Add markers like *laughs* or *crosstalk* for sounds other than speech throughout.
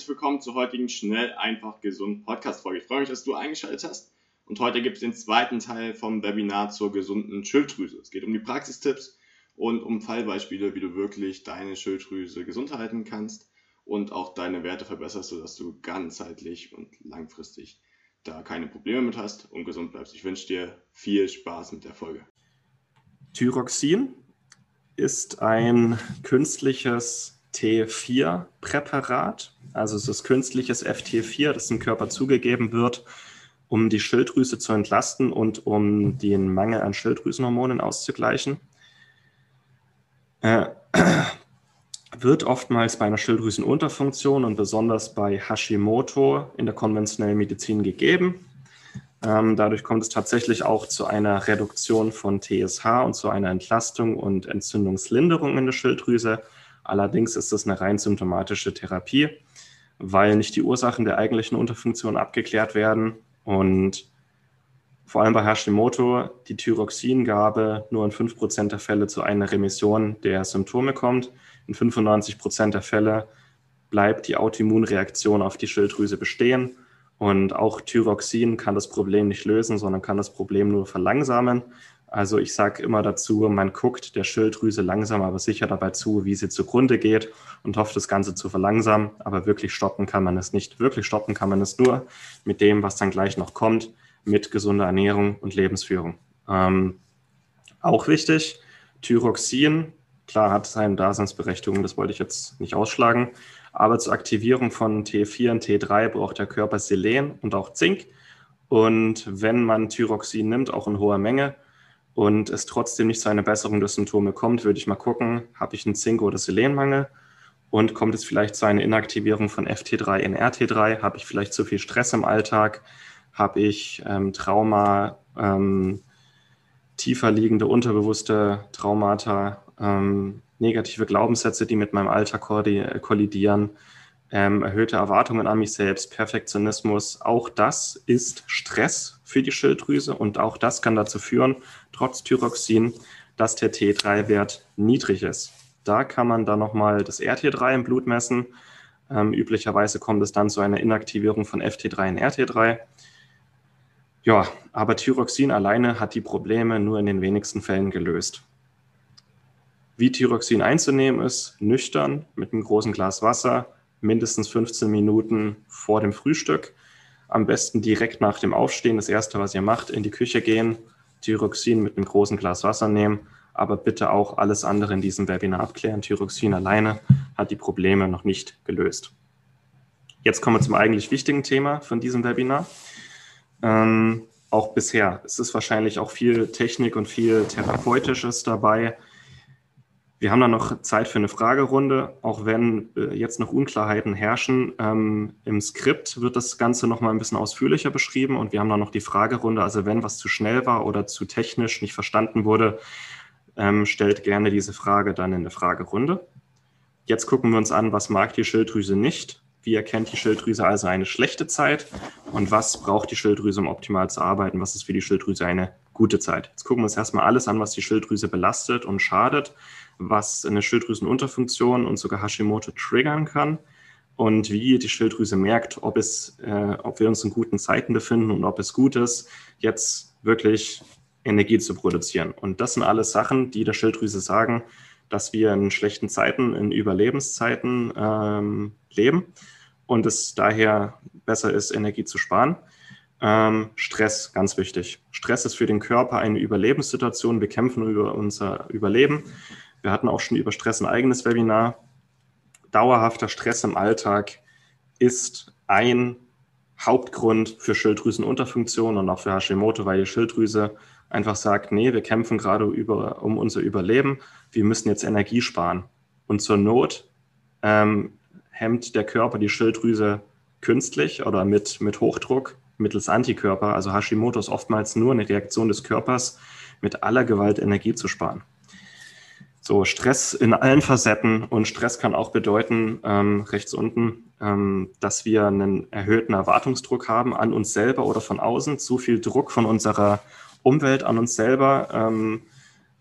Herzlich willkommen zur heutigen Schnell, einfach, gesund Podcast-Folge. Ich freue mich, dass du eingeschaltet hast. Und heute gibt es den zweiten Teil vom Webinar zur gesunden Schilddrüse. Es geht um die Praxistipps und um Fallbeispiele, wie du wirklich deine Schilddrüse gesund halten kannst und auch deine Werte verbesserst, sodass du ganzheitlich und langfristig da keine Probleme mit hast und gesund bleibst. Ich wünsche dir viel Spaß mit der Folge. Thyroxin ist ein künstliches T4-Präparat. Also es ist künstliches FT4, das dem Körper zugegeben wird, um die Schilddrüse zu entlasten und um den Mangel an Schilddrüsenhormonen auszugleichen. Äh, *clears throat* wird oftmals bei einer Schilddrüsenunterfunktion und besonders bei Hashimoto in der konventionellen Medizin gegeben. Ähm, dadurch kommt es tatsächlich auch zu einer Reduktion von TSH und zu einer Entlastung und Entzündungslinderung in der Schilddrüse. Allerdings ist es eine rein symptomatische Therapie, weil nicht die Ursachen der eigentlichen Unterfunktion abgeklärt werden und vor allem bei Hashimoto die Thyroxingabe nur in 5% der Fälle zu einer Remission der Symptome kommt. In 95% der Fälle bleibt die Autoimmunreaktion auf die Schilddrüse bestehen. Und auch Thyroxin kann das Problem nicht lösen, sondern kann das Problem nur verlangsamen. Also ich sage immer dazu, man guckt der Schilddrüse langsam, aber sicher dabei zu, wie sie zugrunde geht und hofft, das Ganze zu verlangsamen. Aber wirklich stoppen kann man es nicht. Wirklich stoppen kann man es nur mit dem, was dann gleich noch kommt, mit gesunder Ernährung und Lebensführung. Ähm, auch wichtig, Thyroxin klar hat seine Daseinsberechtigung, das wollte ich jetzt nicht ausschlagen. Aber zur Aktivierung von T4 und T3 braucht der Körper Selen und auch Zink. Und wenn man Thyroxin nimmt, auch in hoher Menge, und es trotzdem nicht zu einer Besserung der Symptome kommt, würde ich mal gucken, habe ich einen Zink- oder Selenmangel und kommt es vielleicht zu einer Inaktivierung von FT3 in RT3, habe ich vielleicht zu viel Stress im Alltag, habe ich ähm, Trauma, ähm, tiefer liegende unterbewusste Traumata ähm, negative Glaubenssätze, die mit meinem Alter kollidieren, ähm, erhöhte Erwartungen an mich selbst, Perfektionismus. Auch das ist Stress für die Schilddrüse und auch das kann dazu führen, trotz Thyroxin, dass der T3-Wert niedrig ist. Da kann man dann nochmal das RT3 im Blut messen. Ähm, üblicherweise kommt es dann zu einer Inaktivierung von FT3 in RT3. Ja, aber Thyroxin alleine hat die Probleme nur in den wenigsten Fällen gelöst. Wie Thyroxin einzunehmen ist, nüchtern mit einem großen Glas Wasser, mindestens 15 Minuten vor dem Frühstück. Am besten direkt nach dem Aufstehen, das erste, was ihr macht, in die Küche gehen, Thyroxin mit einem großen Glas Wasser nehmen, aber bitte auch alles andere in diesem Webinar abklären. Thyroxin alleine hat die Probleme noch nicht gelöst. Jetzt kommen wir zum eigentlich wichtigen Thema von diesem Webinar. Ähm, auch bisher. Es ist wahrscheinlich auch viel Technik und viel Therapeutisches dabei. Wir haben dann noch Zeit für eine Fragerunde, auch wenn äh, jetzt noch Unklarheiten herrschen. Ähm, Im Skript wird das Ganze noch mal ein bisschen ausführlicher beschrieben und wir haben dann noch die Fragerunde. Also wenn was zu schnell war oder zu technisch nicht verstanden wurde, ähm, stellt gerne diese Frage dann in der Fragerunde. Jetzt gucken wir uns an, was mag die Schilddrüse nicht? Wie erkennt die Schilddrüse also eine schlechte Zeit? Und was braucht die Schilddrüse, um optimal zu arbeiten? Was ist für die Schilddrüse eine gute Zeit? Jetzt gucken wir uns erstmal alles an, was die Schilddrüse belastet und schadet was eine Schilddrüsenunterfunktion und sogar Hashimoto triggern kann und wie die Schilddrüse merkt, ob, es, äh, ob wir uns in guten Zeiten befinden und ob es gut ist, jetzt wirklich Energie zu produzieren. Und das sind alles Sachen, die der Schilddrüse sagen, dass wir in schlechten Zeiten, in Überlebenszeiten ähm, leben und es daher besser ist, Energie zu sparen. Ähm, Stress, ganz wichtig. Stress ist für den Körper eine Überlebenssituation. Wir kämpfen über unser Überleben. Wir hatten auch schon über Stress ein eigenes Webinar. Dauerhafter Stress im Alltag ist ein Hauptgrund für Schilddrüsenunterfunktion und auch für Hashimoto, weil die Schilddrüse einfach sagt, nee, wir kämpfen gerade über, um unser Überleben, wir müssen jetzt Energie sparen. Und zur Not ähm, hemmt der Körper die Schilddrüse künstlich oder mit, mit Hochdruck mittels Antikörper. Also Hashimoto ist oftmals nur eine Reaktion des Körpers, mit aller Gewalt Energie zu sparen. So, Stress in allen Facetten und Stress kann auch bedeuten, ähm, rechts unten, ähm, dass wir einen erhöhten Erwartungsdruck haben an uns selber oder von außen, zu viel Druck von unserer Umwelt an uns selber, ähm,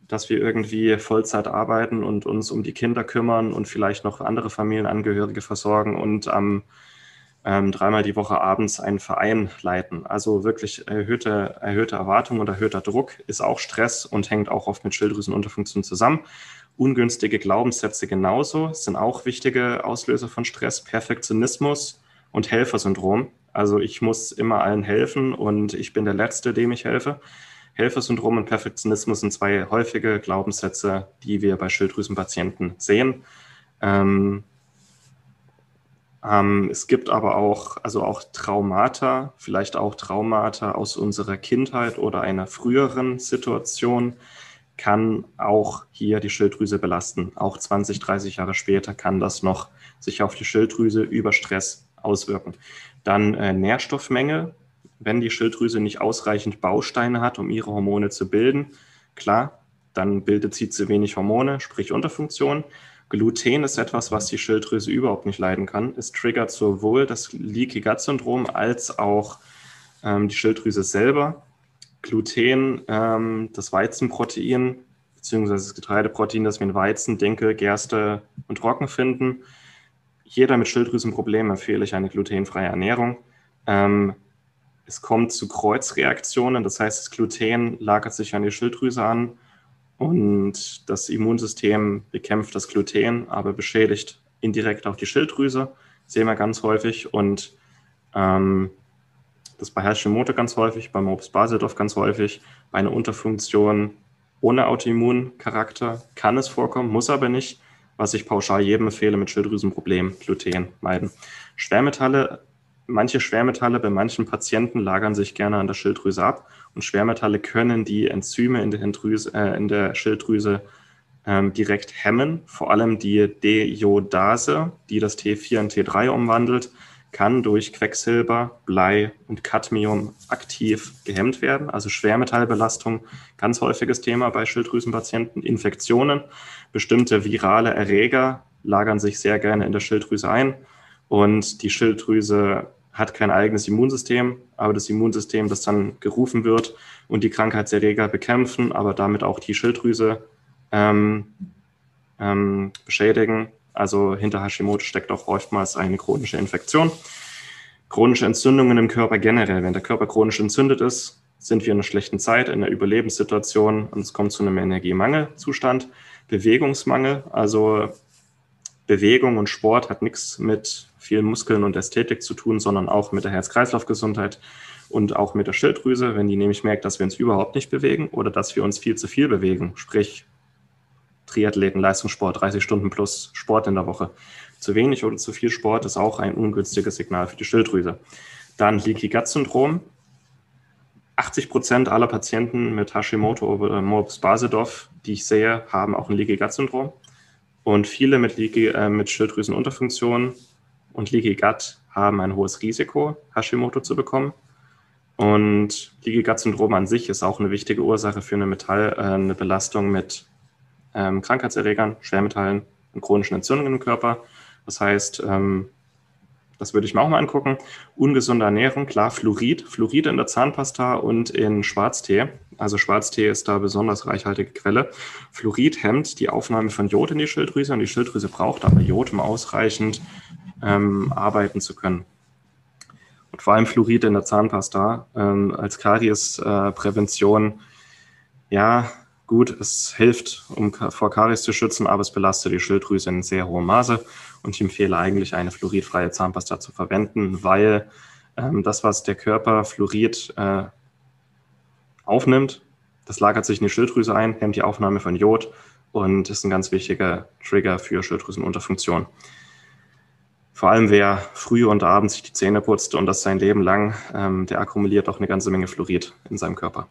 dass wir irgendwie Vollzeit arbeiten und uns um die Kinder kümmern und vielleicht noch andere Familienangehörige versorgen und am ähm, dreimal die Woche abends einen Verein leiten. Also wirklich erhöhte, erhöhte Erwartung und erhöhter Druck ist auch Stress und hängt auch oft mit Schilddrüsenunterfunktion zusammen. Ungünstige Glaubenssätze genauso sind auch wichtige Auslöser von Stress. Perfektionismus und Helfersyndrom. Also ich muss immer allen helfen und ich bin der Letzte, dem ich helfe. Helfersyndrom und Perfektionismus sind zwei häufige Glaubenssätze, die wir bei Schilddrüsenpatienten sehen. Ähm, ähm, es gibt aber auch, also auch Traumata, vielleicht auch Traumata aus unserer Kindheit oder einer früheren Situation, kann auch hier die Schilddrüse belasten. Auch 20, 30 Jahre später kann das noch sich auf die Schilddrüse über Stress auswirken. Dann äh, Nährstoffmenge, wenn die Schilddrüse nicht ausreichend Bausteine hat, um ihre Hormone zu bilden, klar, dann bildet sie zu wenig Hormone, sprich Unterfunktion. Gluten ist etwas, was die Schilddrüse überhaupt nicht leiden kann. Es triggert sowohl das Leaky Gut Syndrom als auch ähm, die Schilddrüse selber. Gluten, ähm, das Weizenprotein, beziehungsweise das Getreideprotein, das wir in Weizen, Dinkel, Gerste und Roggen finden. Jeder mit Schilddrüsenproblemen empfehle ich eine glutenfreie Ernährung. Ähm, es kommt zu Kreuzreaktionen, das heißt, das Gluten lagert sich an die Schilddrüse an und das Immunsystem bekämpft das Gluten, aber beschädigt indirekt auch die Schilddrüse. sehen wir ganz häufig. Und ähm, das bei Hashimoto ganz häufig, bei Morbus Basedorf ganz häufig. Bei einer Unterfunktion ohne Autoimmuncharakter kann es vorkommen, muss aber nicht. Was ich pauschal jedem empfehle mit Schilddrüsenproblemen, Gluten meiden. Schwermetalle manche Schwermetalle bei manchen Patienten lagern sich gerne an der Schilddrüse ab und Schwermetalle können die Enzyme in der, Drüse, äh, in der Schilddrüse ähm, direkt hemmen. Vor allem die Deiodase, die das T4 in T3 umwandelt, kann durch Quecksilber, Blei und Cadmium aktiv gehemmt werden. Also Schwermetallbelastung, ganz häufiges Thema bei Schilddrüsenpatienten. Infektionen, bestimmte virale Erreger lagern sich sehr gerne in der Schilddrüse ein und die Schilddrüse hat kein eigenes Immunsystem, aber das Immunsystem, das dann gerufen wird und die Krankheitserreger bekämpfen, aber damit auch die Schilddrüse ähm, ähm, beschädigen. Also hinter Hashimoto steckt auch oftmals eine chronische Infektion. Chronische Entzündungen im Körper generell. Wenn der Körper chronisch entzündet ist, sind wir in einer schlechten Zeit, in einer Überlebenssituation und es kommt zu einem Energiemangelzustand. Bewegungsmangel, also Bewegung und Sport hat nichts mit viel Muskeln und Ästhetik zu tun, sondern auch mit der Herz-Kreislauf-Gesundheit und auch mit der Schilddrüse. Wenn die nämlich merkt, dass wir uns überhaupt nicht bewegen oder dass wir uns viel zu viel bewegen, sprich Triathleten, Leistungssport, 30 Stunden plus Sport in der Woche, zu wenig oder zu viel Sport ist auch ein ungünstiges Signal für die Schilddrüse. Dann Leaky Gut Syndrom. 80 Prozent aller Patienten mit Hashimoto oder Morbus Basedorf, die ich sehe, haben auch ein Leaky Gut Syndrom. Und viele mit, Leaky, äh, mit Schilddrüsenunterfunktion und Leaky Gut haben ein hohes Risiko, Hashimoto zu bekommen. Und Leaky Gut Syndrom an sich ist auch eine wichtige Ursache für eine, Metall, äh, eine Belastung mit ähm, Krankheitserregern, Schwermetallen und chronischen Entzündungen im Körper. Das heißt, ähm, das würde ich mir auch mal angucken. Ungesunde Ernährung, klar, Fluorid. Fluorid in der Zahnpasta und in Schwarztee. Also Schwarztee ist da besonders reichhaltige Quelle. Fluorid hemmt die Aufnahme von Jod in die Schilddrüse und die Schilddrüse braucht aber Jod, um ausreichend ähm, arbeiten zu können. Und vor allem Fluorid in der Zahnpasta ähm, als Kariesprävention, äh, ja, gut, es hilft, um vor Karies zu schützen, aber es belastet die Schilddrüse in sehr hohem Maße. Und ich empfehle eigentlich, eine fluoridfreie Zahnpasta zu verwenden, weil ähm, das, was der Körper Fluorid äh, aufnimmt, das lagert sich in die Schilddrüse ein, hemmt die Aufnahme von Jod und ist ein ganz wichtiger Trigger für Schilddrüsenunterfunktion. Vor allem wer früh und abends sich die Zähne putzt und das sein Leben lang, ähm, der akkumuliert auch eine ganze Menge Fluorid in seinem Körper.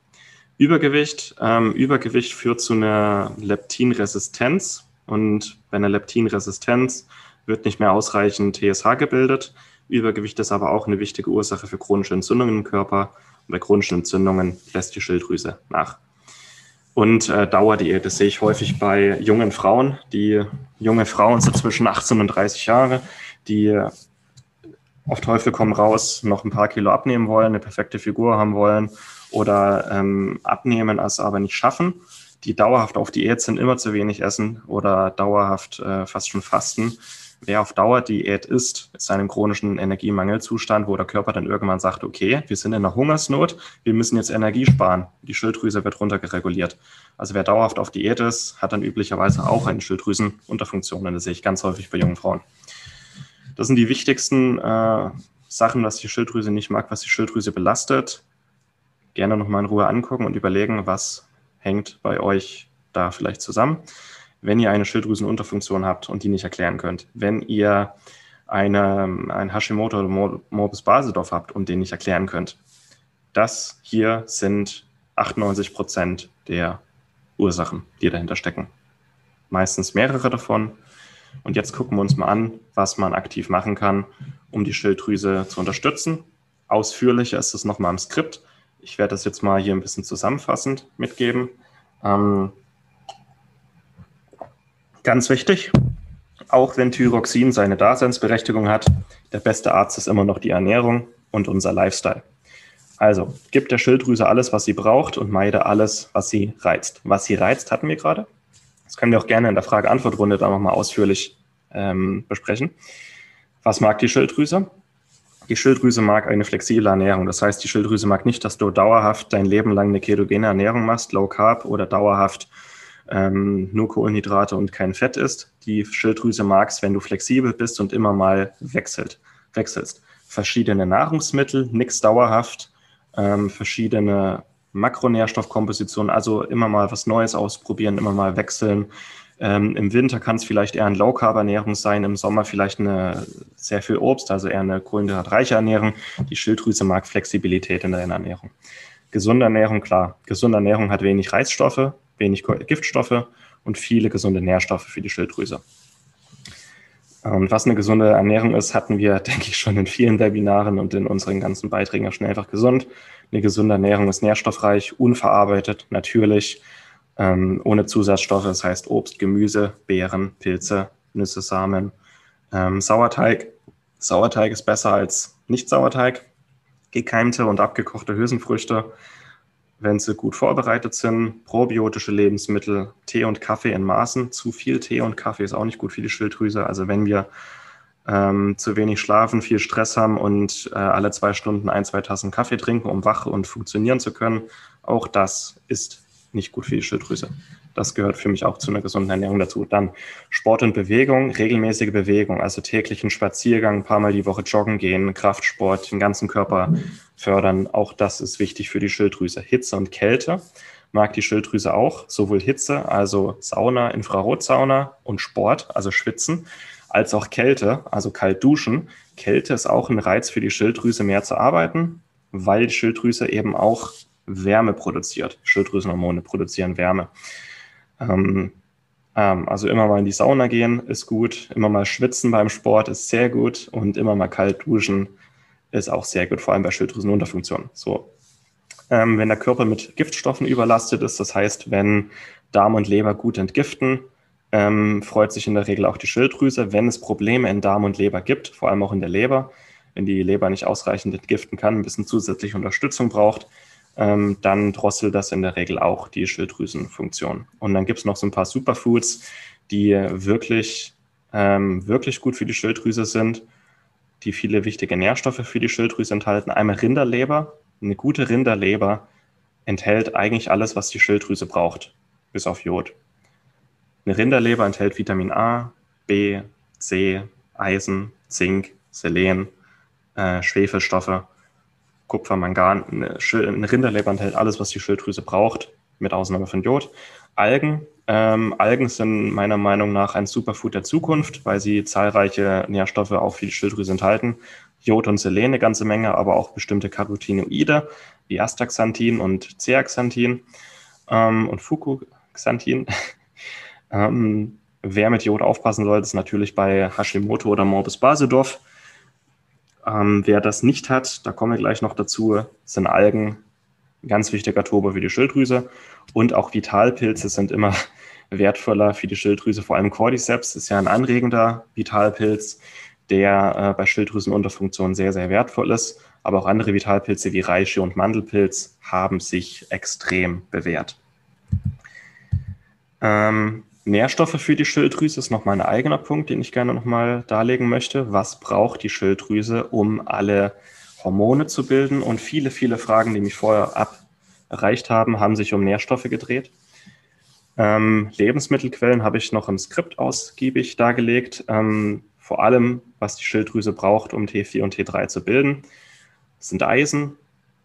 Übergewicht. Ähm, Übergewicht führt zu einer Leptinresistenz. Und bei einer Leptinresistenz wird nicht mehr ausreichend TSH gebildet. Übergewicht ist aber auch eine wichtige Ursache für chronische Entzündungen im Körper. Und bei chronischen Entzündungen lässt die Schilddrüse nach. Und äh, Dauerdiät, das sehe ich häufig bei jungen Frauen. Die junge Frauen sind zwischen 18 und 30 Jahre, die auf Teufel komm raus noch ein paar Kilo abnehmen wollen, eine perfekte Figur haben wollen oder ähm, abnehmen, es aber nicht schaffen. Die dauerhaft auf Diät sind, immer zu wenig essen oder dauerhaft äh, fast schon fasten. Wer auf Dauer Diät ist, ist in einem chronischen Energiemangelzustand, wo der Körper dann irgendwann sagt, okay, wir sind in einer Hungersnot, wir müssen jetzt Energie sparen. Die Schilddrüse wird runtergereguliert. Also wer dauerhaft auf Diät ist, hat dann üblicherweise auch eine Schilddrüsenunterfunktion. Das sehe ich ganz häufig bei jungen Frauen. Das sind die wichtigsten äh, Sachen, was die Schilddrüse nicht mag, was die Schilddrüse belastet. Gerne nochmal in Ruhe angucken und überlegen, was hängt bei euch da vielleicht zusammen. Wenn ihr eine Schilddrüsenunterfunktion habt und die nicht erklären könnt, wenn ihr eine, ein Hashimoto oder Morbus Basedorf habt und den nicht erklären könnt, das hier sind 98 Prozent der Ursachen, die dahinter stecken. Meistens mehrere davon und jetzt gucken wir uns mal an, was man aktiv machen kann, um die Schilddrüse zu unterstützen. Ausführlicher ist es nochmal im Skript. Ich werde das jetzt mal hier ein bisschen zusammenfassend mitgeben. Ähm, ganz wichtig, auch wenn Thyroxin seine Daseinsberechtigung hat, der beste Arzt ist immer noch die Ernährung und unser Lifestyle. Also, gib der Schilddrüse alles, was sie braucht und meide alles, was sie reizt. Was sie reizt, hatten wir gerade. Das können wir auch gerne in der Frage-Antwort-Runde da nochmal ausführlich ähm, besprechen. Was mag die Schilddrüse? Die Schilddrüse mag eine flexible Ernährung. Das heißt, die Schilddrüse mag nicht, dass du dauerhaft dein Leben lang eine ketogene Ernährung machst, Low Carb oder dauerhaft ähm, nur Kohlenhydrate und kein Fett isst. Die Schilddrüse mag es, wenn du flexibel bist und immer mal wechselt, wechselst. Verschiedene Nahrungsmittel, nichts dauerhaft, ähm, verschiedene Makronährstoffkomposition, also immer mal was Neues ausprobieren, immer mal wechseln. Ähm, Im Winter kann es vielleicht eher eine Low-Carb-Ernährung sein, im Sommer vielleicht eine sehr viel Obst, also eher eine kohlenhydratreiche Ernährung. Die Schilddrüse mag Flexibilität in der Ernährung. Gesunde Ernährung, klar. Gesunde Ernährung hat wenig Reizstoffe, wenig Giftstoffe und viele gesunde Nährstoffe für die Schilddrüse. Und was eine gesunde Ernährung ist, hatten wir, *laughs* denke ich, schon in vielen Webinaren und in unseren ganzen Beiträgen auch schon einfach gesund. Eine gesunde Ernährung ist nährstoffreich, unverarbeitet, natürlich, ähm, ohne Zusatzstoffe, das heißt Obst, Gemüse, Beeren, Pilze, Nüsse, Samen, ähm, Sauerteig. Sauerteig ist besser als Nicht-Sauerteig. Gekeimte und abgekochte Hülsenfrüchte, wenn sie gut vorbereitet sind, probiotische Lebensmittel, Tee und Kaffee in Maßen. Zu viel Tee und Kaffee ist auch nicht gut für die Schilddrüse. Also wenn wir ähm, zu wenig schlafen, viel Stress haben und äh, alle zwei Stunden ein, zwei Tassen Kaffee trinken, um wach und funktionieren zu können, auch das ist nicht gut für die Schilddrüse. Das gehört für mich auch zu einer gesunden Ernährung dazu. Dann Sport und Bewegung, regelmäßige Bewegung, also täglichen Spaziergang, ein paar Mal die Woche joggen gehen, Kraftsport, den ganzen Körper fördern. Auch das ist wichtig für die Schilddrüse. Hitze und Kälte mag die Schilddrüse auch, sowohl Hitze, also Sauna, Infrarotsauna und Sport, also Schwitzen, als auch Kälte, also kalt duschen. Kälte ist auch ein Reiz für die Schilddrüse, mehr zu arbeiten, weil die Schilddrüse eben auch Wärme produziert. Schilddrüsenhormone produzieren Wärme. Ähm, ähm, also immer mal in die Sauna gehen ist gut, immer mal schwitzen beim Sport ist sehr gut und immer mal kalt duschen ist auch sehr gut, vor allem bei Schilddrüsenunterfunktion. So. Ähm, wenn der Körper mit Giftstoffen überlastet ist, das heißt, wenn Darm und Leber gut entgiften, ähm, freut sich in der Regel auch die Schilddrüse. Wenn es Probleme in Darm und Leber gibt, vor allem auch in der Leber, wenn die Leber nicht ausreichend entgiften kann, ein bisschen zusätzliche Unterstützung braucht, ähm, dann drosselt das in der Regel auch die Schilddrüsenfunktion. Und dann gibt es noch so ein paar Superfoods, die wirklich, ähm, wirklich gut für die Schilddrüse sind, die viele wichtige Nährstoffe für die Schilddrüse enthalten. Einmal Rinderleber. Eine gute Rinderleber enthält eigentlich alles, was die Schilddrüse braucht, bis auf Jod. Eine Rinderleber enthält Vitamin A, B, C, Eisen, Zink, Selen, äh, Schwefelstoffe Kupfer, Mangan. Eine Rinderleber enthält alles, was die Schilddrüse braucht, mit Ausnahme von Jod. Algen. Ähm, Algen sind meiner Meinung nach ein Superfood der Zukunft, weil sie zahlreiche Nährstoffe auch für die Schilddrüse enthalten. Jod und Selen eine ganze Menge, aber auch bestimmte Carotinoide wie Astaxanthin und Zeaxanthin ähm, und Fucoxanthin. *laughs* ähm, Wer mit Jod aufpassen sollte, ist natürlich bei Hashimoto oder Morbus Basedorf. Ähm, wer das nicht hat, da kommen wir gleich noch dazu, sind Algen ein ganz wichtiger Turbo für die Schilddrüse. Und auch Vitalpilze sind immer *laughs* wertvoller für die Schilddrüse. Vor allem Cordyceps ist ja ein anregender Vitalpilz, der äh, bei Schilddrüsenunterfunktion sehr, sehr wertvoll ist. Aber auch andere Vitalpilze wie Reishi und Mandelpilz haben sich extrem bewährt. Ähm, Nährstoffe für die Schilddrüse ist nochmal ein eigener Punkt, den ich gerne nochmal darlegen möchte. Was braucht die Schilddrüse, um alle Hormone zu bilden? Und viele, viele Fragen, die mich vorher ab erreicht haben, haben sich um Nährstoffe gedreht. Ähm, Lebensmittelquellen habe ich noch im Skript ausgiebig dargelegt. Ähm, vor allem, was die Schilddrüse braucht, um T4 und T3 zu bilden, sind Eisen,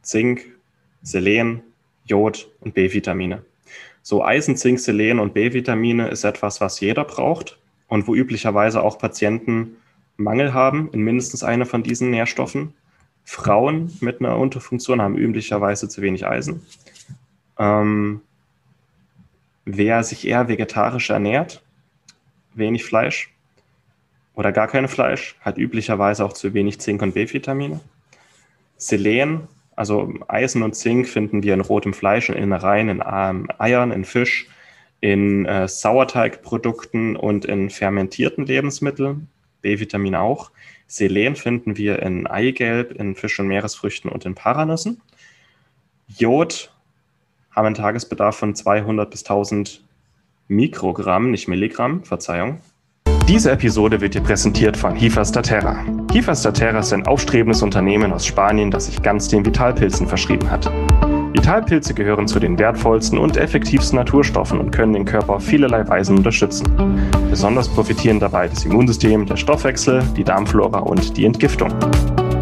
Zink, Selen, Jod und B-Vitamine. So Eisen, Zink, Selen und B-Vitamine ist etwas, was jeder braucht und wo üblicherweise auch Patienten Mangel haben in mindestens einer von diesen Nährstoffen. Frauen mit einer Unterfunktion haben üblicherweise zu wenig Eisen. Ähm, wer sich eher vegetarisch ernährt, wenig Fleisch oder gar kein Fleisch, hat üblicherweise auch zu wenig Zink und B-Vitamine. Selen, also Eisen und Zink finden wir in rotem Fleisch, in Innereien, in ähm, Eiern, in Fisch, in äh, Sauerteigprodukten und in fermentierten Lebensmitteln. B-Vitamin auch. Selen finden wir in Eigelb, in Fisch- und Meeresfrüchten und in Paranüssen. Jod haben einen Tagesbedarf von 200 bis 1000 Mikrogramm, nicht Milligramm, Verzeihung. Diese Episode wird dir präsentiert von Hifas da Terra. Hifas da Terra ist ein aufstrebendes Unternehmen aus Spanien, das sich ganz den Vitalpilzen verschrieben hat. Vitalpilze gehören zu den wertvollsten und effektivsten Naturstoffen und können den Körper auf vielerlei Weisen unterstützen. Besonders profitieren dabei das Immunsystem, der Stoffwechsel, die Darmflora und die Entgiftung.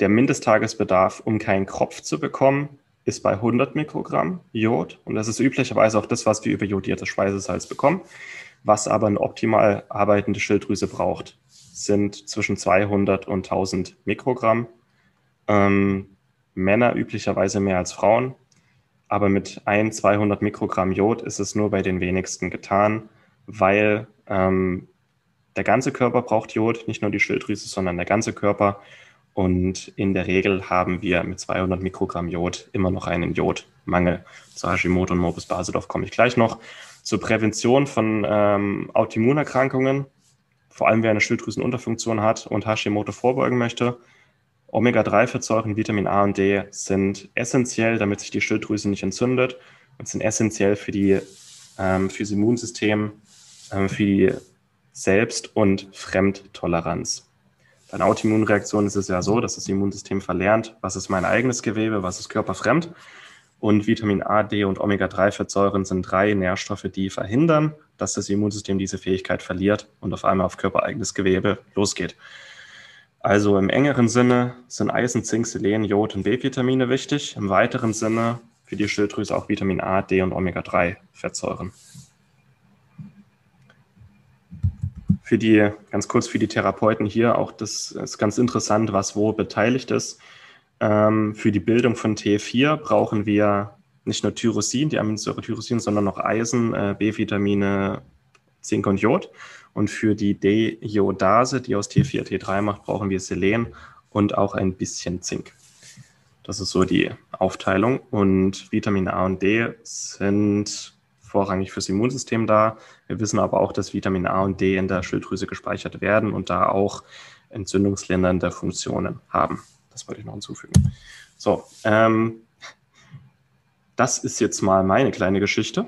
Der Mindesttagesbedarf, um keinen Kropf zu bekommen, ist bei 100 Mikrogramm Jod. Und das ist üblicherweise auch das, was wir über jodiertes Speisesalz bekommen. Was aber eine optimal arbeitende Schilddrüse braucht, sind zwischen 200 und 1000 Mikrogramm. Ähm, Männer üblicherweise mehr als Frauen. Aber mit 1, 200 Mikrogramm Jod ist es nur bei den wenigsten getan, weil ähm, der ganze Körper braucht Jod, nicht nur die Schilddrüse, sondern der ganze Körper. Und in der Regel haben wir mit 200 Mikrogramm Jod immer noch einen Jodmangel. Zu Hashimoto und Morbus Basedorf komme ich gleich noch. Zur Prävention von ähm, Autoimmunerkrankungen, vor allem wer eine Schilddrüsenunterfunktion hat und Hashimoto vorbeugen möchte, Omega-3-Fettsäuren, Vitamin A und D sind essentiell, damit sich die Schilddrüse nicht entzündet und sind essentiell für, die, ähm, für das Immunsystem, ähm, für die Selbst- und Fremdtoleranz. Bei einer Autoimmunreaktion ist es ja so, dass das Immunsystem verlernt, was ist mein eigenes Gewebe, was ist körperfremd. Und Vitamin A, D und Omega-3-Fettsäuren sind drei Nährstoffe, die verhindern, dass das Immunsystem diese Fähigkeit verliert und auf einmal auf körpereigenes Gewebe losgeht. Also im engeren Sinne sind Eisen, Zink, Selen, Jod und B-Vitamine wichtig. Im weiteren Sinne für die Schilddrüse auch Vitamin A, D und Omega-3-Fettsäuren. Für die, ganz kurz für die Therapeuten hier, auch das ist ganz interessant, was wo beteiligt ist. Ähm, für die Bildung von T4 brauchen wir nicht nur Tyrosin, die Aminosäure Tyrosin, sondern noch Eisen, äh, B-Vitamine, Zink und Jod. Und für die D-Iodase, die aus T4 T3 macht, brauchen wir Selen und auch ein bisschen Zink. Das ist so die Aufteilung. Und Vitamin A und D sind vorrangig fürs Immunsystem da. Wir wissen aber auch, dass Vitamin A und D in der Schilddrüse gespeichert werden und da auch entzündungslindernde Funktionen haben. Das wollte ich noch hinzufügen. So, ähm, das ist jetzt mal meine kleine Geschichte,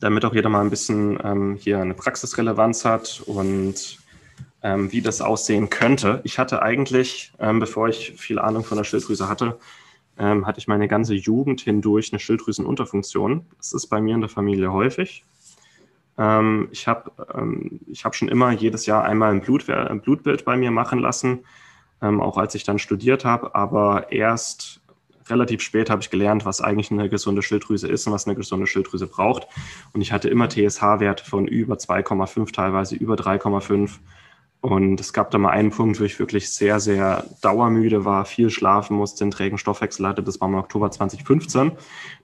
damit auch jeder mal ein bisschen ähm, hier eine Praxisrelevanz hat und ähm, wie das aussehen könnte. Ich hatte eigentlich, ähm, bevor ich viel Ahnung von der Schilddrüse hatte, ähm, hatte ich meine ganze Jugend hindurch eine Schilddrüsenunterfunktion. Das ist bei mir in der Familie häufig. Ähm, ich habe ähm, hab schon immer jedes Jahr einmal ein, Blut, ein Blutbild bei mir machen lassen, ähm, auch als ich dann studiert habe, aber erst relativ spät habe ich gelernt, was eigentlich eine gesunde Schilddrüse ist und was eine gesunde Schilddrüse braucht. Und ich hatte immer TSH-Werte von über 2,5, teilweise über 3,5. Und es gab da mal einen Punkt, wo ich wirklich sehr, sehr dauermüde war, viel schlafen musste, einen trägen Stoffwechsel hatte. Das war im Oktober 2015.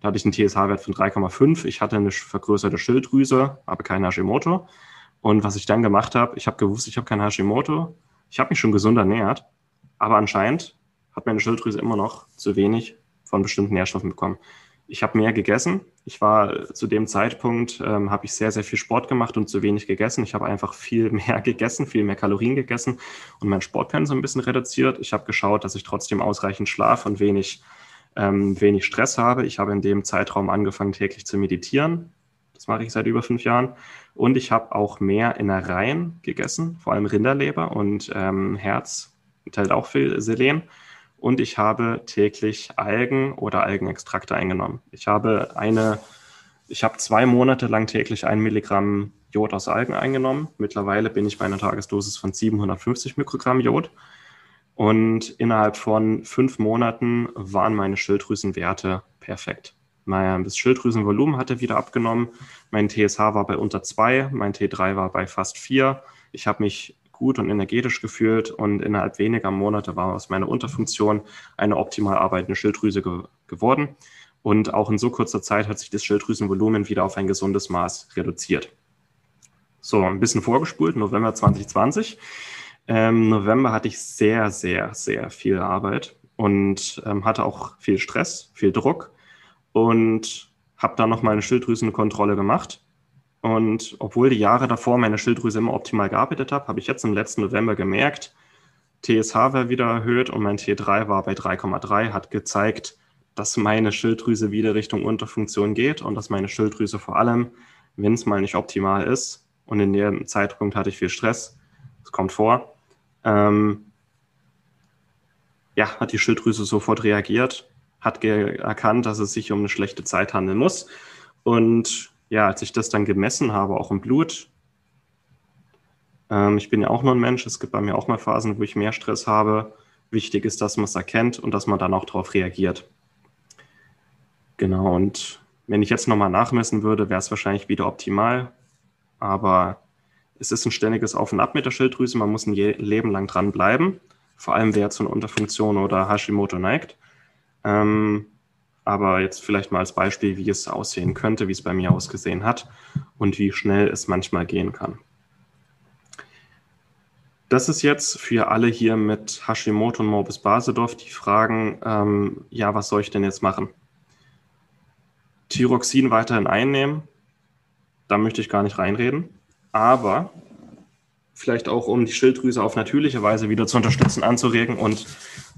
Da hatte ich einen TSH-Wert von 3,5. Ich hatte eine vergrößerte Schilddrüse, aber kein Hashimoto. Und was ich dann gemacht habe, ich habe gewusst, ich habe kein Hashimoto. Ich habe mich schon gesund ernährt, aber anscheinend hat meine Schilddrüse immer noch zu wenig von bestimmten Nährstoffen bekommen. Ich habe mehr gegessen. Ich war zu dem Zeitpunkt, ähm, habe ich sehr, sehr viel Sport gemacht und zu wenig gegessen. Ich habe einfach viel *laughs* mehr gegessen, viel mehr Kalorien gegessen und mein Sportpensum ein bisschen reduziert. Ich habe geschaut, dass ich trotzdem ausreichend schlafe und wenig, ähm, wenig Stress habe. Ich habe in dem Zeitraum angefangen, täglich zu meditieren. Das mache ich seit über fünf Jahren. Und ich habe auch mehr Innereien gegessen, vor allem Rinderleber und ähm, Herz enthält auch viel Selen und ich habe täglich Algen oder Algenextrakte eingenommen. Ich habe eine, ich habe zwei Monate lang täglich ein Milligramm Jod aus Algen eingenommen. Mittlerweile bin ich bei einer Tagesdosis von 750 Mikrogramm Jod. Und innerhalb von fünf Monaten waren meine Schilddrüsenwerte perfekt. Mein Schilddrüsenvolumen hatte wieder abgenommen. Mein TSH war bei unter zwei, mein T3 war bei fast vier. Ich habe mich gut und energetisch gefühlt und innerhalb weniger Monate war aus meiner Unterfunktion eine optimal arbeitende Schilddrüse ge geworden. Und auch in so kurzer Zeit hat sich das Schilddrüsenvolumen wieder auf ein gesundes Maß reduziert. So, ein bisschen vorgespult, November 2020. Ähm, November hatte ich sehr, sehr, sehr viel Arbeit und ähm, hatte auch viel Stress, viel Druck und habe dann noch mal eine Schilddrüsenkontrolle gemacht und obwohl die Jahre davor meine Schilddrüse immer optimal gearbeitet habe, habe ich jetzt im letzten November gemerkt, TSH war wieder erhöht und mein T3 war bei 3,3, hat gezeigt, dass meine Schilddrüse wieder Richtung Unterfunktion geht und dass meine Schilddrüse vor allem, wenn es mal nicht optimal ist, und in dem Zeitpunkt hatte ich viel Stress, das kommt vor, ähm, ja, hat die Schilddrüse sofort reagiert, hat erkannt, dass es sich um eine schlechte Zeit handeln muss und ja, als ich das dann gemessen habe, auch im Blut, ähm, ich bin ja auch nur ein Mensch, es gibt bei mir auch mal Phasen, wo ich mehr Stress habe. Wichtig ist, dass man es erkennt und dass man dann auch darauf reagiert. Genau, und wenn ich jetzt nochmal nachmessen würde, wäre es wahrscheinlich wieder optimal. Aber es ist ein ständiges Auf und Ab mit der Schilddrüse. Man muss ein Leben lang dranbleiben. Vor allem, wer zu einer Unterfunktion oder Hashimoto neigt. Ähm, aber jetzt vielleicht mal als Beispiel, wie es aussehen könnte, wie es bei mir ausgesehen hat und wie schnell es manchmal gehen kann. Das ist jetzt für alle hier mit Hashimoto und Morbus Basedorf, die fragen, ähm, ja, was soll ich denn jetzt machen? Thyroxin weiterhin einnehmen, da möchte ich gar nicht reinreden, aber vielleicht auch, um die Schilddrüse auf natürliche Weise wieder zu unterstützen, anzuregen und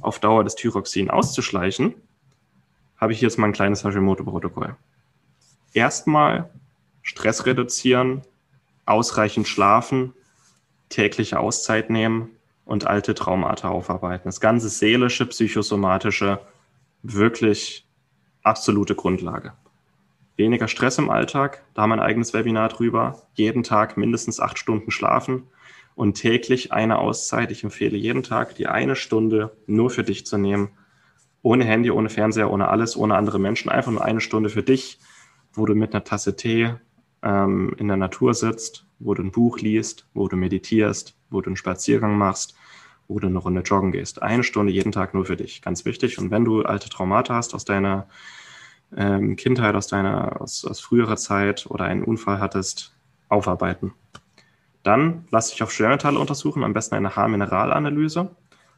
auf Dauer das Thyroxin auszuschleichen, habe ich jetzt mal ein kleines Hashimoto-Protokoll. Erstmal Stress reduzieren, ausreichend schlafen, tägliche Auszeit nehmen und alte Traumata aufarbeiten. Das ganze seelische, psychosomatische, wirklich absolute Grundlage. Weniger Stress im Alltag, da haben wir ein eigenes Webinar drüber. Jeden Tag mindestens acht Stunden schlafen und täglich eine Auszeit. Ich empfehle jeden Tag, die eine Stunde nur für dich zu nehmen ohne Handy, ohne Fernseher, ohne alles, ohne andere Menschen, einfach nur eine Stunde für dich, wo du mit einer Tasse Tee ähm, in der Natur sitzt, wo du ein Buch liest, wo du meditierst, wo du einen Spaziergang machst, wo du eine Runde joggen gehst. Eine Stunde jeden Tag nur für dich, ganz wichtig. Und wenn du alte Traumata hast aus deiner ähm, Kindheit, aus deiner, aus, aus früherer Zeit oder einen Unfall hattest, aufarbeiten. Dann lass dich auf Schwermetalle untersuchen, am besten eine Haarmineralanalyse.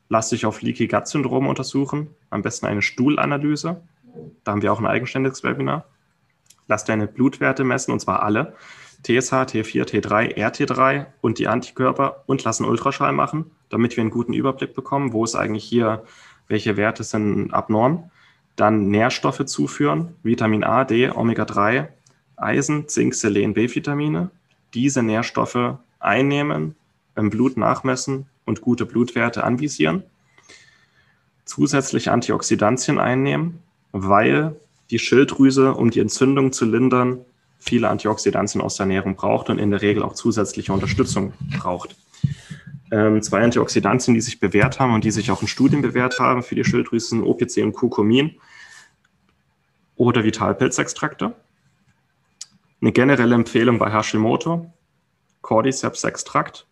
Lass dich auf Leaky Gut Syndrom untersuchen, am besten eine Stuhlanalyse. Da haben wir auch ein eigenständiges Webinar. Lass deine Blutwerte messen, und zwar alle. TSH, T4, T3, RT3 und die Antikörper und lass einen Ultraschall machen, damit wir einen guten Überblick bekommen, wo ist eigentlich hier, welche Werte sind abnorm. Dann Nährstoffe zuführen, Vitamin A, D, Omega-3, Eisen, Zink, Selen, B-Vitamine. Diese Nährstoffe einnehmen, im Blut nachmessen und gute Blutwerte anvisieren. Zusätzlich Antioxidantien einnehmen, weil die Schilddrüse, um die Entzündung zu lindern, viele Antioxidantien aus der Ernährung braucht und in der Regel auch zusätzliche Unterstützung braucht. Ähm, zwei Antioxidantien, die sich bewährt haben und die sich auch in Studien bewährt haben für die Schilddrüse, sind OPC und Curcumin oder Vitalpilzextrakte. Eine generelle Empfehlung bei Hashimoto, Cordyceps-Extrakt,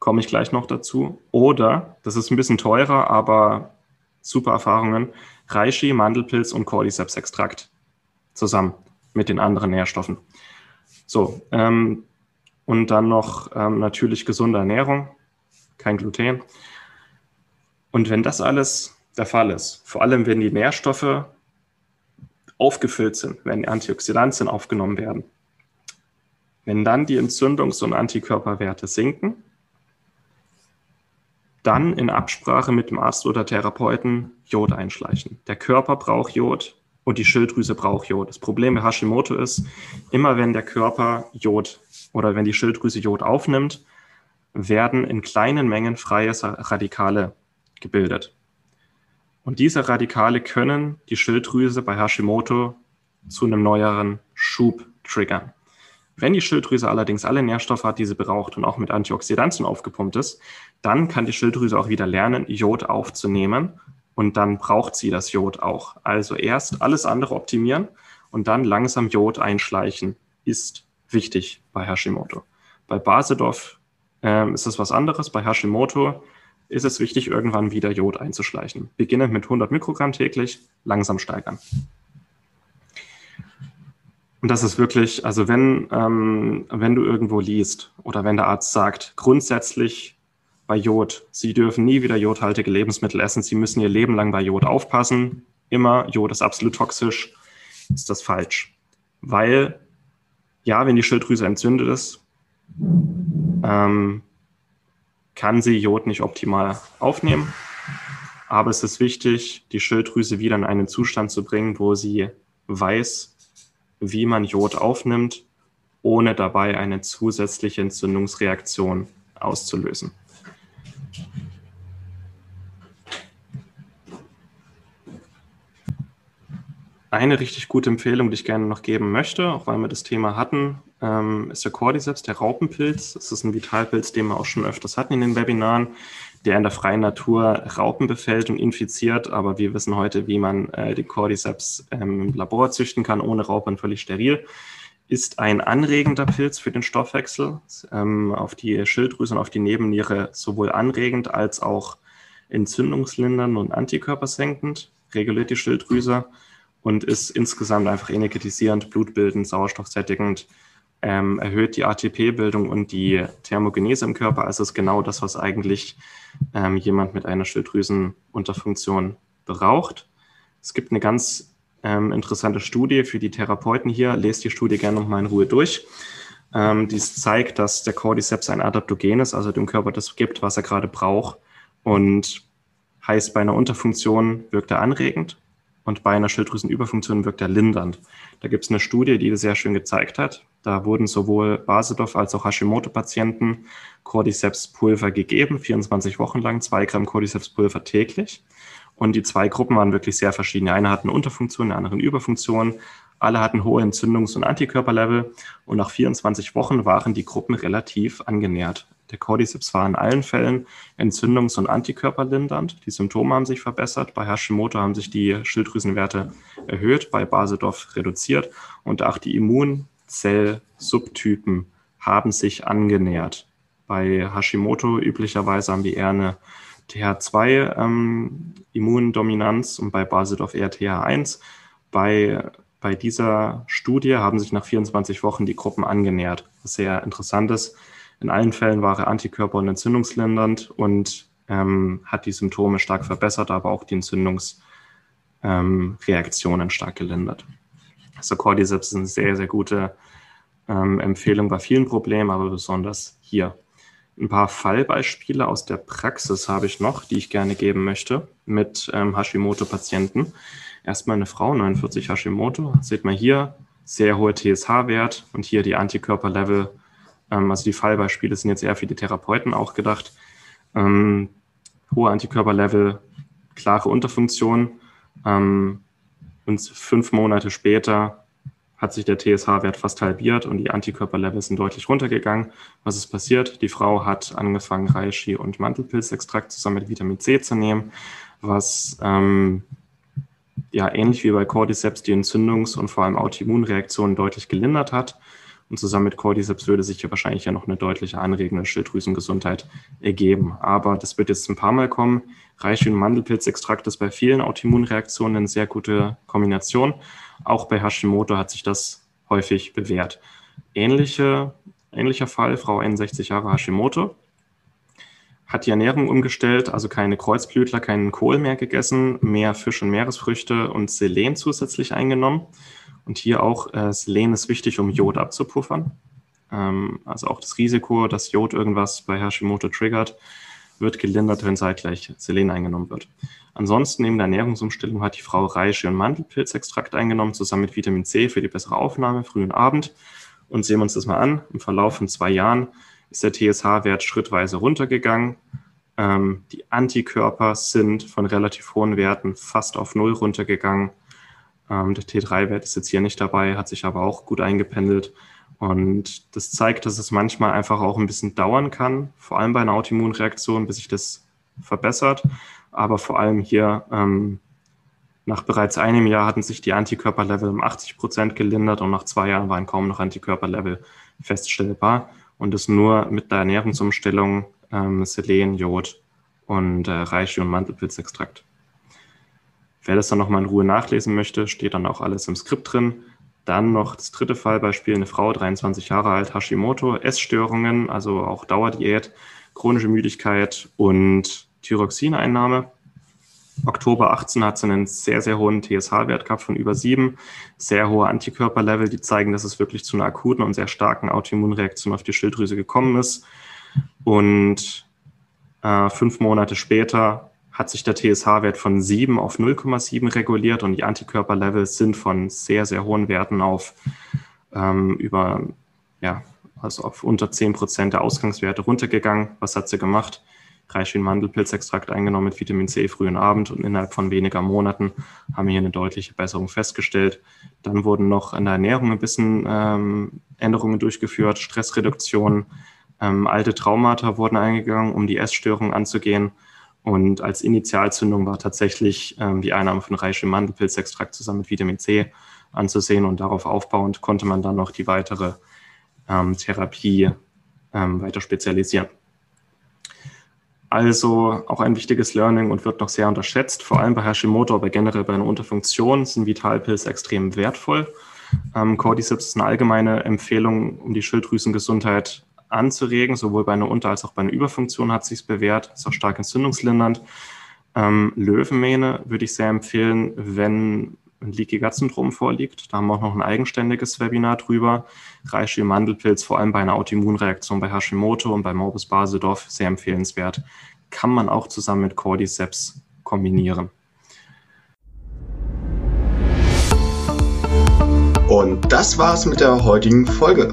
komme ich gleich noch dazu. Oder, das ist ein bisschen teurer, aber super Erfahrungen, Reishi, Mandelpilz und Cordyceps-Extrakt zusammen mit den anderen Nährstoffen. So, ähm, und dann noch ähm, natürlich gesunde Ernährung, kein Gluten. Und wenn das alles der Fall ist, vor allem wenn die Nährstoffe aufgefüllt sind, wenn Antioxidantien aufgenommen werden, wenn dann die Entzündungs- und Antikörperwerte sinken, dann in Absprache mit dem Arzt oder Therapeuten Jod einschleichen. Der Körper braucht Jod und die Schilddrüse braucht Jod. Das Problem bei Hashimoto ist, immer wenn der Körper Jod oder wenn die Schilddrüse Jod aufnimmt, werden in kleinen Mengen freie Radikale gebildet. Und diese Radikale können die Schilddrüse bei Hashimoto zu einem neueren Schub triggern. Wenn die Schilddrüse allerdings alle Nährstoffe hat, die sie braucht und auch mit Antioxidantien aufgepumpt ist, dann kann die Schilddrüse auch wieder lernen, Jod aufzunehmen und dann braucht sie das Jod auch. Also erst alles andere optimieren und dann langsam Jod einschleichen ist wichtig bei Hashimoto. Bei Basedorf äh, ist es was anderes. Bei Hashimoto ist es wichtig, irgendwann wieder Jod einzuschleichen. Beginnend mit 100 Mikrogramm täglich, langsam steigern. Und das ist wirklich, also wenn, ähm, wenn du irgendwo liest oder wenn der Arzt sagt, grundsätzlich bei Jod, Sie dürfen nie wieder jodhaltige Lebensmittel essen, Sie müssen Ihr Leben lang bei Jod aufpassen, immer, Jod ist absolut toxisch, ist das falsch. Weil, ja, wenn die Schilddrüse entzündet ist, ähm, kann sie Jod nicht optimal aufnehmen. Aber es ist wichtig, die Schilddrüse wieder in einen Zustand zu bringen, wo sie weiß, wie man Jod aufnimmt, ohne dabei eine zusätzliche Entzündungsreaktion auszulösen. Eine richtig gute Empfehlung, die ich gerne noch geben möchte, auch weil wir das Thema hatten, ähm, ist der Cordyceps, der Raupenpilz. Das ist ein Vitalpilz, den wir auch schon öfters hatten in den Webinaren, der in der freien Natur Raupen befällt und infiziert. Aber wir wissen heute, wie man äh, den Cordyceps ähm, im Labor züchten kann, ohne Raupen, völlig steril. Ist ein anregender Pilz für den Stoffwechsel, ähm, auf die Schilddrüse und auf die Nebenniere sowohl anregend als auch entzündungslindernd und antikörpersenkend, reguliert die Schilddrüse und ist insgesamt einfach energetisierend, blutbildend, sauerstoffsättigend, ähm, erhöht die ATP-Bildung und die Thermogenese im Körper. Also ist genau das, was eigentlich ähm, jemand mit einer Schilddrüsenunterfunktion braucht. Es gibt eine ganz ähm, interessante Studie für die Therapeuten hier. Lest die Studie gerne nochmal in Ruhe durch. Ähm, die zeigt, dass der Cordyceps ein Adaptogen ist, also dem Körper das gibt, was er gerade braucht. Und heißt, bei einer Unterfunktion wirkt er anregend und bei einer Schilddrüsenüberfunktion wirkt er lindernd. Da gibt es eine Studie, die das sehr schön gezeigt hat. Da wurden sowohl Basedorf als auch Hashimoto-Patienten Cordyceps-Pulver gegeben, 24 Wochen lang, zwei Gramm Cordyceps-Pulver täglich. Und die zwei Gruppen waren wirklich sehr verschieden. Die eine hatten Unterfunktion, die andere Überfunktion. Alle hatten hohe Entzündungs- und Antikörperlevel. Und nach 24 Wochen waren die Gruppen relativ angenährt. Der Cordyceps war in allen Fällen entzündungs- und antikörperlindernd. Die Symptome haben sich verbessert. Bei Hashimoto haben sich die Schilddrüsenwerte erhöht, bei Basedorf reduziert und auch die Immunzellsubtypen haben sich angenähert. Bei Hashimoto üblicherweise haben wir eher eine TH2-Immundominanz ähm, und bei Basedorf eher TH1. Bei, bei dieser Studie haben sich nach 24 Wochen die Gruppen angenähert, was sehr interessant ist in allen Fällen war er antikörper- und entzündungslindernd und ähm, hat die Symptome stark verbessert, aber auch die Entzündungsreaktionen ähm, stark gelindert. Also Cordyceps ist eine sehr, sehr gute ähm, Empfehlung bei vielen Problemen, aber besonders hier. Ein paar Fallbeispiele aus der Praxis habe ich noch, die ich gerne geben möchte mit ähm, Hashimoto-Patienten. Erstmal eine Frau, 49 Hashimoto. Seht mal hier, sehr hoher TSH-Wert und hier die Antikörperlevel. Ähm, also die Fallbeispiele sind jetzt eher für die Therapeuten auch gedacht. Ähm, hohe Antikörperlevel, klare Unterfunktion. Ähm, und fünf Monate später hat sich der TSH-Wert fast halbiert und die Antikörperlevel sind deutlich runtergegangen. Was ist passiert? Die Frau hat angefangen, Reishi und Mantelpilzextrakt zusammen mit Vitamin C zu nehmen, was ähm, ja ähnlich wie bei Cordyceps die Entzündungs- und vor allem Autoimmunreaktionen deutlich gelindert hat. Und zusammen mit Cordyceps würde sich ja wahrscheinlich ja noch eine deutliche anregende Schilddrüsengesundheit ergeben. Aber das wird jetzt ein paar Mal kommen. Reishi und Mandelpilzextrakt ist bei vielen Autoimmunreaktionen eine sehr gute Kombination. Auch bei Hashimoto hat sich das häufig bewährt. Ähnliche, ähnlicher Fall, Frau 61 Jahre Hashimoto, hat die Ernährung umgestellt, also keine Kreuzblütler, keinen Kohl mehr gegessen, mehr Fisch und Meeresfrüchte und Selen zusätzlich eingenommen. Und hier auch äh, Selen ist wichtig, um Jod abzupuffern. Ähm, also auch das Risiko, dass Jod irgendwas bei Hashimoto triggert, wird gelindert, wenn zeitgleich Selen eingenommen wird. Ansonsten neben der Ernährungsumstellung hat die Frau Reishi und Mandelpilzextrakt eingenommen, zusammen mit Vitamin C für die bessere Aufnahme früh und Abend. Und sehen wir uns das mal an. Im Verlauf von zwei Jahren ist der TSH-Wert schrittweise runtergegangen. Ähm, die Antikörper sind von relativ hohen Werten fast auf Null runtergegangen. Ähm, der T3-Wert ist jetzt hier nicht dabei, hat sich aber auch gut eingependelt. Und das zeigt, dass es manchmal einfach auch ein bisschen dauern kann, vor allem bei einer Autoimmunreaktion, bis sich das verbessert. Aber vor allem hier ähm, nach bereits einem Jahr hatten sich die Antikörperlevel um 80 Prozent gelindert und nach zwei Jahren waren kaum noch Antikörperlevel feststellbar und es nur mit der Ernährungsumstellung ähm, Selen, Jod und äh, Reishi und Mantelpilzextrakt. Wer das dann nochmal in Ruhe nachlesen möchte, steht dann auch alles im Skript drin. Dann noch das dritte Fallbeispiel, eine Frau, 23 Jahre alt, Hashimoto, Essstörungen, also auch Dauerdiät, chronische Müdigkeit und Thyroxineinnahme. Oktober 18 hat sie einen sehr, sehr hohen TSH-Wert gehabt von über sieben, sehr hohe Antikörperlevel, die zeigen, dass es wirklich zu einer akuten und sehr starken Autoimmunreaktion auf die Schilddrüse gekommen ist. Und äh, fünf Monate später hat sich der TSH-Wert von 7 auf 0,7 reguliert und die Antikörperlevel sind von sehr, sehr hohen Werten auf ähm, über, ja, also auf unter 10 Prozent der Ausgangswerte runtergegangen. Was hat sie gemacht? Reishi-Mandelpilzextrakt eingenommen mit Vitamin C frühen Abend und innerhalb von weniger Monaten haben wir hier eine deutliche Besserung festgestellt. Dann wurden noch in der Ernährung ein bisschen ähm, Änderungen durchgeführt, Stressreduktion, ähm, alte Traumata wurden eingegangen, um die Essstörung anzugehen. Und als Initialzündung war tatsächlich ähm, die Einnahme von Reishi-Mandelpilzextrakt zusammen mit Vitamin C anzusehen und darauf aufbauend konnte man dann noch die weitere ähm, Therapie ähm, weiter spezialisieren. Also auch ein wichtiges Learning und wird noch sehr unterschätzt. Vor allem bei Hashimoto, aber generell bei einer Unterfunktion sind Vitalpilze extrem wertvoll. Ähm, Cordyceps ist eine allgemeine Empfehlung, um die Schilddrüsengesundheit anzuregen. Sowohl bei einer Unter- als auch bei einer Überfunktion hat sich bewährt. Ist auch stark entzündungslindernd. Ähm, Löwenmähne würde ich sehr empfehlen, wenn ein Leaky Gut Syndrom vorliegt. Da haben wir auch noch ein eigenständiges Webinar drüber. Reishi Mandelpilz, vor allem bei einer Autoimmunreaktion bei Hashimoto und bei Morbus Basedorf, sehr empfehlenswert. Kann man auch zusammen mit Cordyceps kombinieren. Und das war's mit der heutigen Folge.